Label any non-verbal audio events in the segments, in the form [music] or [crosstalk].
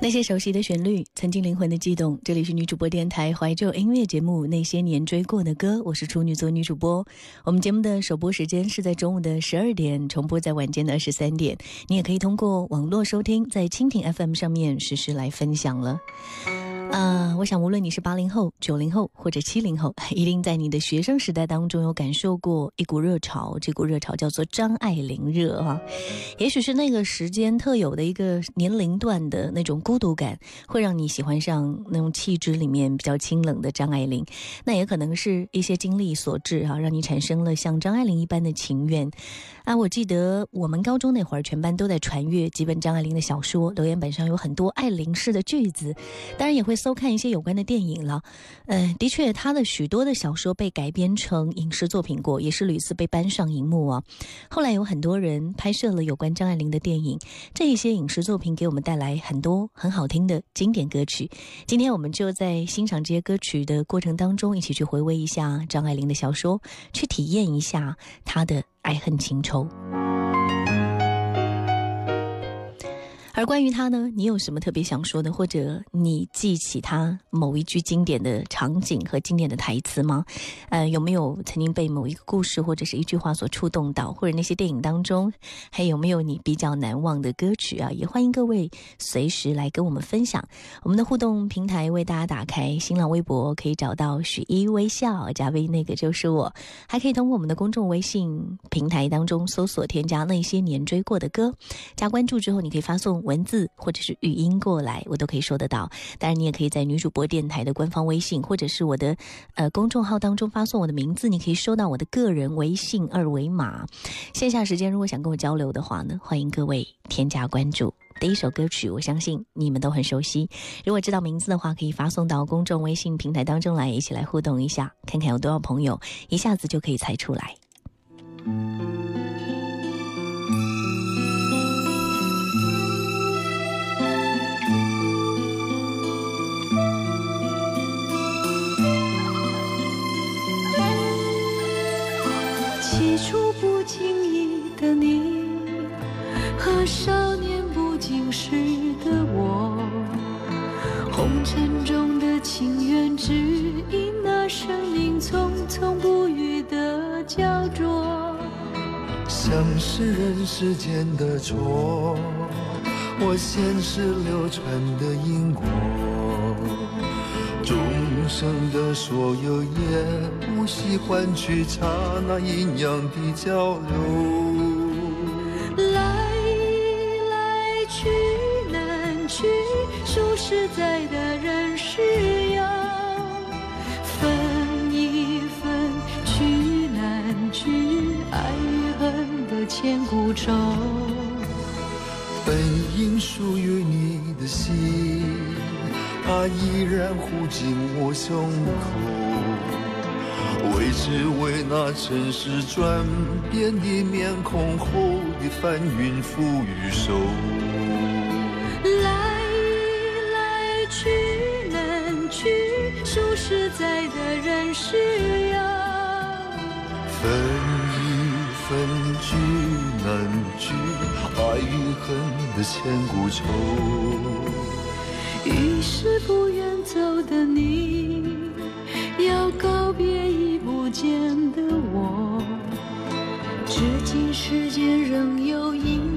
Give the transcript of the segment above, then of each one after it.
那些熟悉的旋律，曾经灵魂的悸动。这里是女主播电台怀旧音乐节目《那些年追过的歌》，我是处女座女主播。我们节目的首播时间是在中午的十二点，重播在晚间的二十三点。你也可以通过网络收听，在蜻蜓 FM 上面实时来分享了。啊，我想无论你是八零后、九零后或者七零后，一定在你的学生时代当中有感受过一股热潮，这股热潮叫做张爱玲热啊。也许是那个时间特有的一个年龄段的那种孤独感，会让你喜欢上那种气质里面比较清冷的张爱玲。那也可能是一些经历所致啊，让你产生了像张爱玲一般的情愿。啊，我记得我们高中那会儿，全班都在传阅几本张爱玲的小说，留言本上有很多爱玲式的句子，当然也会搜看一些有关的电影了。嗯，的确，他的许多的小说被改编成影视作品过，也是屡次被搬上荧幕啊。后来有很多人拍摄了有关张爱玲的电影，这一些影视作品给我们带来很多很好听的经典歌曲。今天我们就在欣赏这些歌曲的过程当中，一起去回味一下张爱玲的小说，去体验一下她的。爱恨情仇。而关于他呢，你有什么特别想说的，或者你记起他某一句经典的场景和经典的台词吗？呃，有没有曾经被某一个故事或者是一句话所触动到，或者那些电影当中，还有没有你比较难忘的歌曲啊？也欢迎各位随时来跟我们分享。我们的互动平台为大家打开，新浪微博可以找到许一微笑加 V，，那个就是我，还可以通过我们的公众微信平台当中搜索添加那些年追过的歌，加关注之后，你可以发送。文字或者是语音过来，我都可以收得到。当然，你也可以在女主播电台的官方微信或者是我的呃公众号当中发送我的名字，你可以收到我的个人微信二维码。线下时间如果想跟我交流的话呢，欢迎各位添加关注。第一首歌曲，我相信你们都很熟悉。如果知道名字的话，可以发送到公众微信平台当中来，一起来互动一下，看看有多少朋友一下子就可以猜出来。少年不经事的我，红尘中的情缘，只因那生命匆匆不语的焦灼。像是人世间的错，我现实流传的因果。众生的所有也不惜换取刹那阴阳的交流。实在的人是要分一分，去难去，爱与恨的千古愁。本应属于你的心。它依然护紧我胸口，为只为那尘世转变的面孔后的翻云覆雨手。在的人是要分一分聚难聚，爱与恨的千古愁。于是不愿走的你，要告别已不见的我。至今世间仍有隐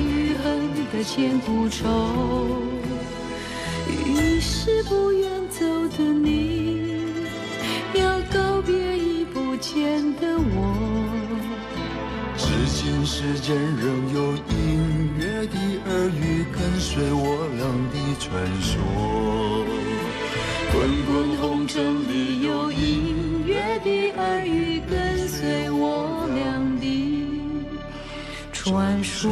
爱与恨的千古愁。于是不愿走的你，要告别已不见的我。至今世间仍有隐约的耳语跟随我俩的传说。滚滚红尘里有隐约的耳语跟随我俩的传说。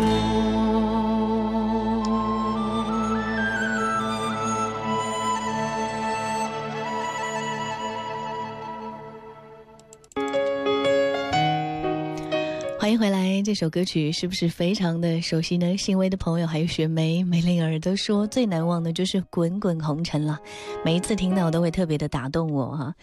欢迎回来，这首歌曲是不是非常的熟悉呢？欣慰的朋友还有雪梅、梅玲儿都说最难忘的就是《滚滚红尘》了，每一次听到都会特别的打动我哈。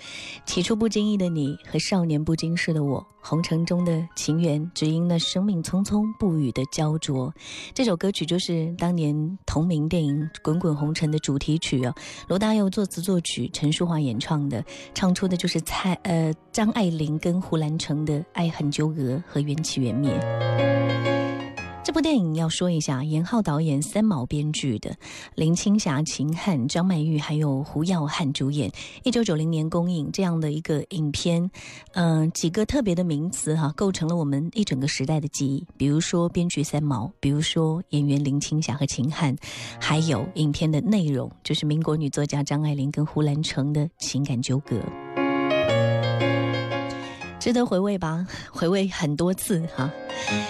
起初不经意的你和少年不经事的我，红尘中的情缘，只因那生命匆匆不语的焦灼。这首歌曲就是当年同名电影《滚滚红尘》的主题曲哦，罗大佑作词作曲，陈淑桦演唱的，唱出的就是蔡呃张爱玲跟胡兰成的爱恨纠葛和缘起。缘灭。这部电影要说一下，严浩导演、三毛编剧的，林青霞、秦汉、张曼玉还有胡耀汉主演，一九九零年公映这样的一个影片。嗯，几个特别的名词哈，构成了我们一整个时代的记忆。比如说编剧三毛，比如说演员林青霞和秦汉，还有影片的内容，就是民国女作家张爱玲跟胡兰成的情感纠葛。值得回味吧，[laughs] 回味很多次哈。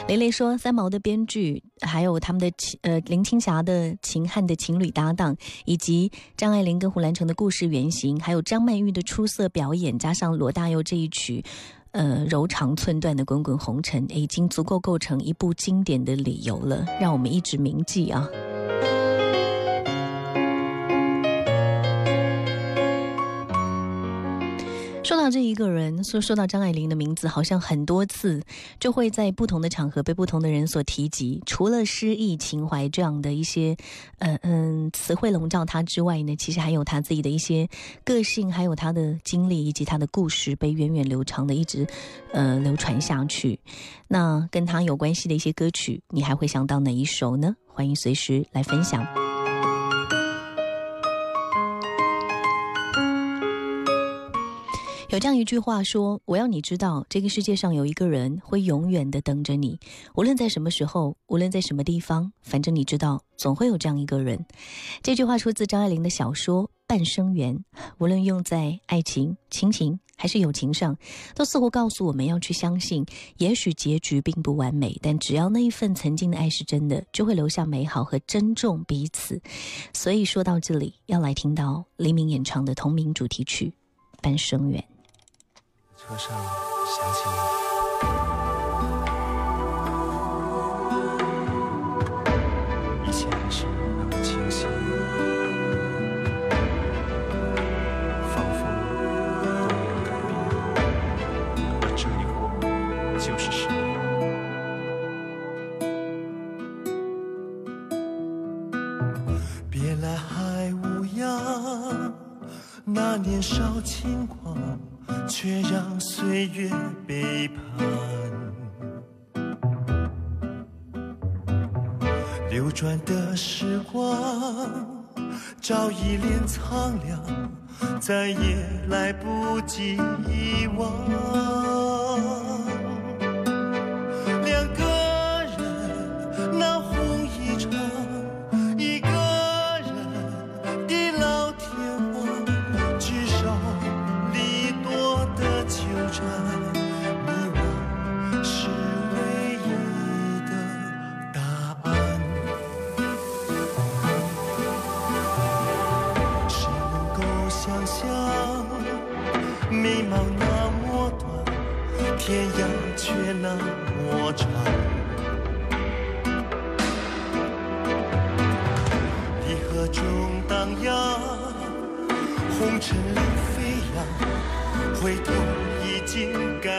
雷雷说，三毛的编剧，还有他们的呃林青霞的秦汉的情侣搭档，以及张爱玲跟胡兰成的故事原型，还有张曼玉的出色表演，加上罗大佑这一曲，呃柔肠寸断的《滚滚红尘》，已经足够构成一部经典的理由了，让我们一直铭记啊。说到这一个人，说说到张爱玲的名字，好像很多次就会在不同的场合被不同的人所提及。除了诗意情怀这样的一些，嗯嗯词汇笼罩他之外呢，其实还有他自己的一些个性，还有他的经历以及他的故事，被源远流长的一直呃流传下去。那跟他有关系的一些歌曲，你还会想到哪一首呢？欢迎随时来分享。有这样一句话说：“我要你知道，这个世界上有一个人会永远的等着你，无论在什么时候，无论在什么地方，反正你知道，总会有这样一个人。”这句话出自张爱玲的小说《半生缘》，无论用在爱情、亲情还是友情上，都似乎告诉我们要去相信，也许结局并不完美，但只要那一份曾经的爱是真的，就会留下美好和珍重彼此。所以说到这里，要来听到黎明演唱的同名主题曲《半生缘》。车上想起你，一切还是那么清晰，仿佛都没有改变，而这一过就是十年。别来还无恙，那年少轻狂。却让岁月背叛，流转的时光早已脸苍凉，再也来不及遗忘。中荡漾红尘里飞扬回头已经改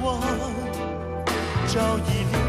光，照一。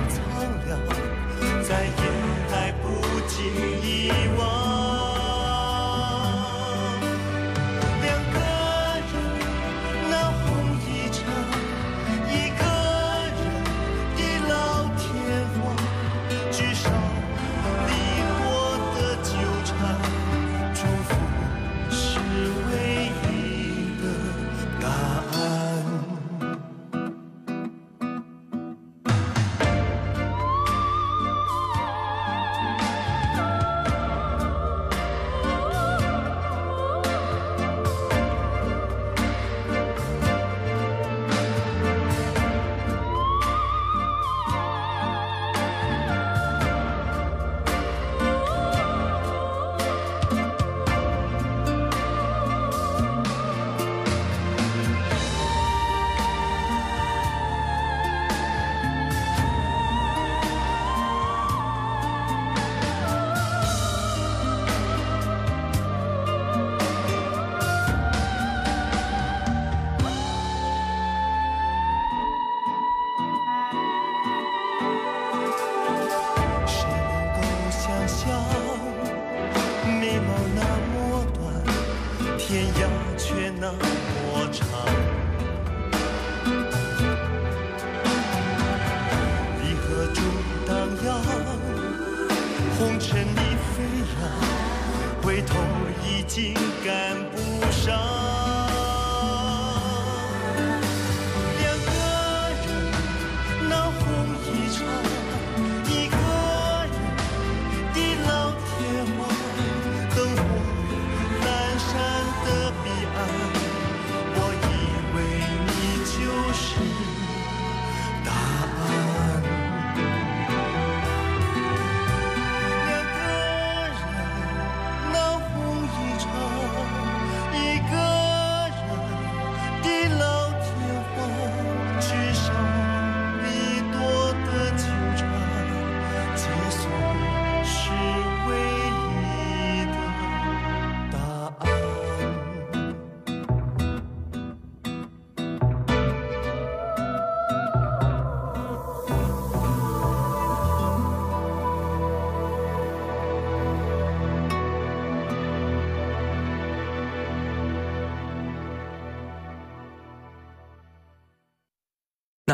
回头已经赶不上。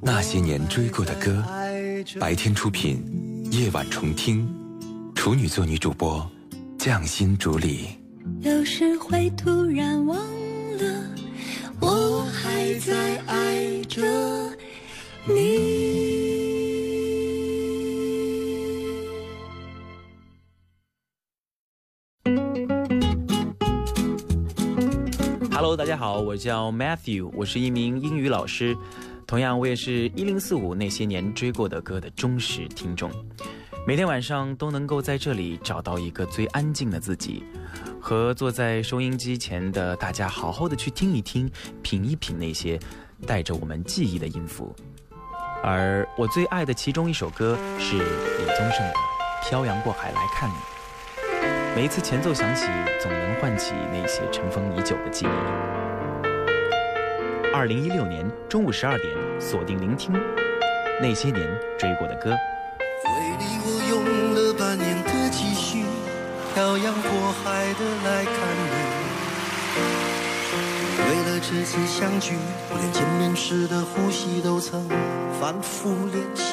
那些年追过的歌，白天出品，夜晚重听。处女座女主播，匠心主理。有时会突然忘了，我还在爱着你。Hello，大家好，我叫 Matthew，我是一名英语老师，同样我也是一零四五那些年追过的歌的忠实听众。每天晚上都能够在这里找到一个最安静的自己，和坐在收音机前的大家好好的去听一听、品一品那些带着我们记忆的音符。而我最爱的其中一首歌是李宗盛的《漂洋过海来看你》。每一次前奏响起，总能唤起那些尘封已久的记忆。二零一六年中午十二点，锁定聆听那些年追过的歌。为你我用了半年的积蓄，漂洋过海的来看你。为了这次相聚，我连见面时的呼吸都曾反复练习。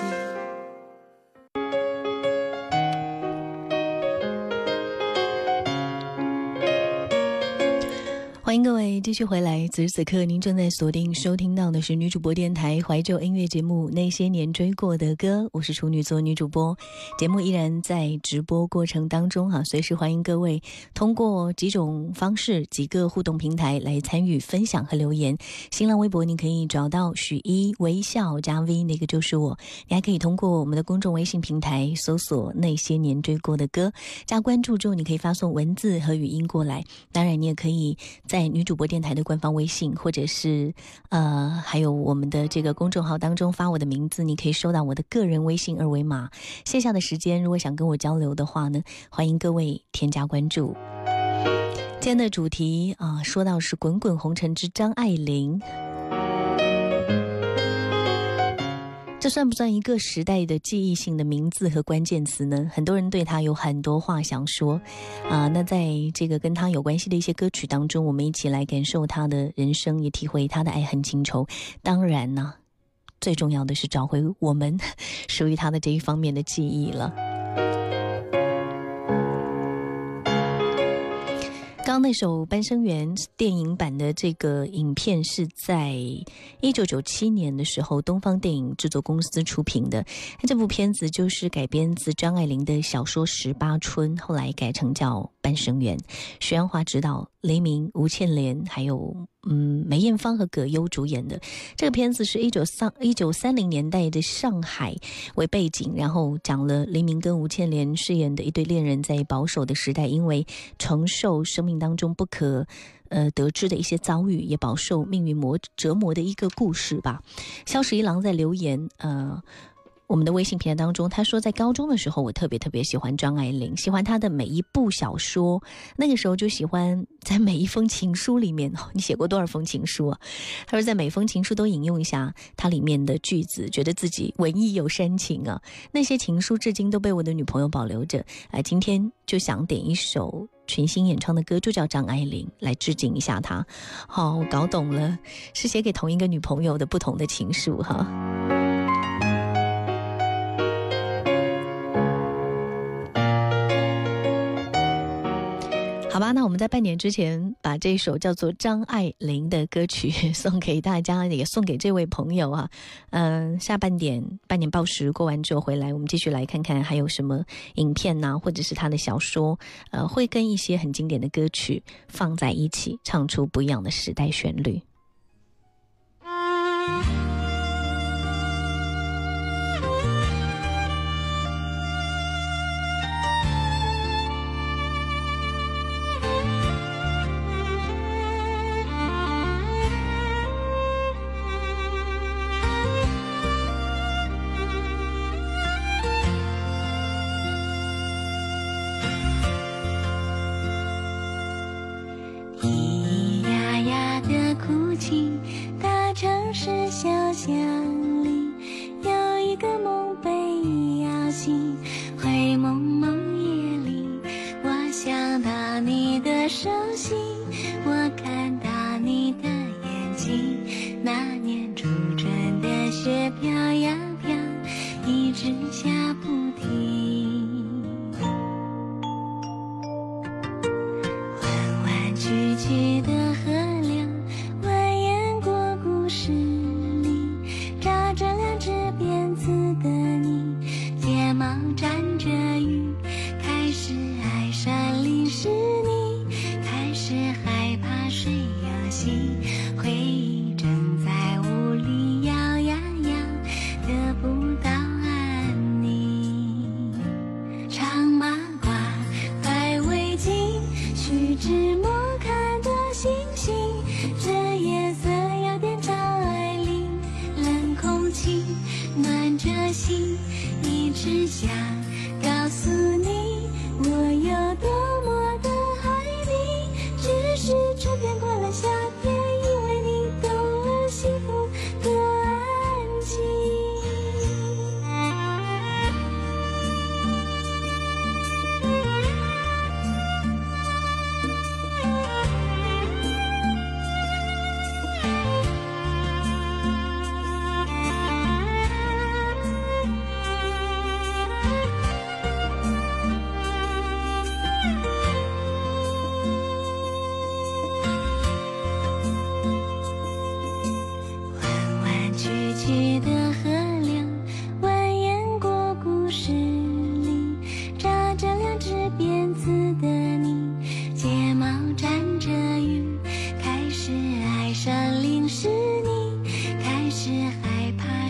欢迎各位继续回来，此时此刻您正在锁定收听到的是女主播电台怀旧音乐节目《那些年追过的歌》，我是处女座女主播，节目依然在直播过程当中哈，随时欢迎各位通过几种方式、几个互动平台来参与分享和留言。新浪微博你可以找到许一微笑加 V，那个就是我。你还可以通过我们的公众微信平台搜索《那些年追过的歌》，加关注之后你可以发送文字和语音过来。当然，你也可以在女主播电台的官方微信，或者是呃，还有我们的这个公众号当中发我的名字，你可以收到我的个人微信二维码。线下的时间，如果想跟我交流的话呢，欢迎各位添加关注。今天的主题啊，说到是《滚滚红尘之张爱玲》。这算不算一个时代的记忆性的名字和关键词呢？很多人对他有很多话想说，啊，那在这个跟他有关系的一些歌曲当中，我们一起来感受他的人生，也体会他的爱恨情仇。当然呢，最重要的是找回我们 [laughs] 属于他的这一方面的记忆了。刚那首《半生缘》电影版的这个影片是在一九九七年的时候，东方电影制作公司出品的。那这部片子就是改编自张爱玲的小说《十八春》，后来改成叫《半生缘》。徐安华执导，雷鸣、吴倩莲还有。嗯，梅艳芳和葛优主演的这个片子是一九三一九三零年代的上海为背景，然后讲了黎明跟吴倩莲饰演的一对恋人在保守的时代，因为承受生命当中不可呃得知的一些遭遇，也饱受命运磨折磨的一个故事吧。萧十一郎在留言，呃。我们的微信平台当中，他说在高中的时候，我特别特别喜欢张爱玲，喜欢她的每一部小说。那个时候就喜欢在每一封情书里面，[laughs] 你写过多少封情书啊？他说在每封情书都引用一下它里面的句子，觉得自己文艺有煽情啊。那些情书至今都被我的女朋友保留着。哎，今天就想点一首群星演唱的歌，就叫张爱玲，来致敬一下她。好，我搞懂了，是写给同一个女朋友的不同的情书哈。好吧，那我们在半年之前把这首叫做张爱玲的歌曲 [laughs] 送给大家，也送给这位朋友啊。嗯，下半点半年报时过完之后回来，我们继续来看看还有什么影片呐，或者是他的小说，呃，会跟一些很经典的歌曲放在一起，唱出不一样的时代旋律。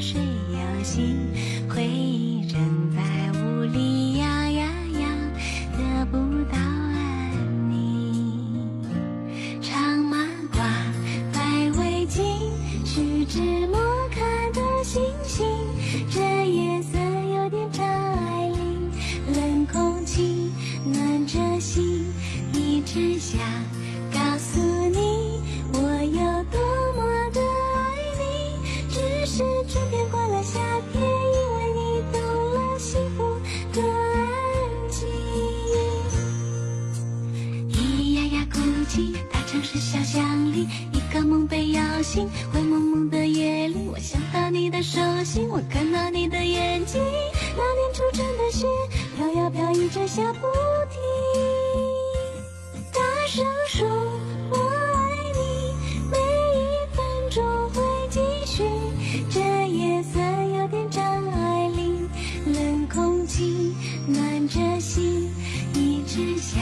谁有心，回忆正在。我看到你的眼睛。那年初春的雪，飘呀飘逸着下不停。大声说我爱你，每一分钟会继续。这夜色有点张爱玲，冷空气暖着心，一直想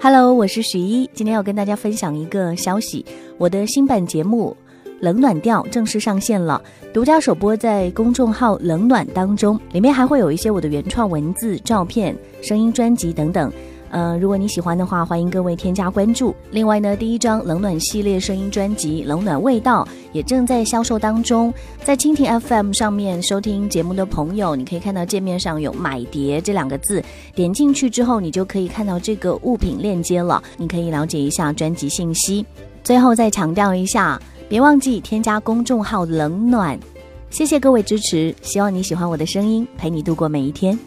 Hello，我是许一，今天要跟大家分享一个消息，我的新版节目《冷暖调》正式上线了，独家首播在公众号“冷暖”当中，里面还会有一些我的原创文字、照片、声音专辑等等。呃，如果你喜欢的话，欢迎各位添加关注。另外呢，第一张冷暖系列声音专辑《冷暖味道》也正在销售当中，在蜻蜓 FM 上面收听节目的朋友，你可以看到界面上有“买碟”这两个字，点进去之后，你就可以看到这个物品链接了，你可以了解一下专辑信息。最后再强调一下，别忘记添加公众号“冷暖”。谢谢各位支持，希望你喜欢我的声音，陪你度过每一天。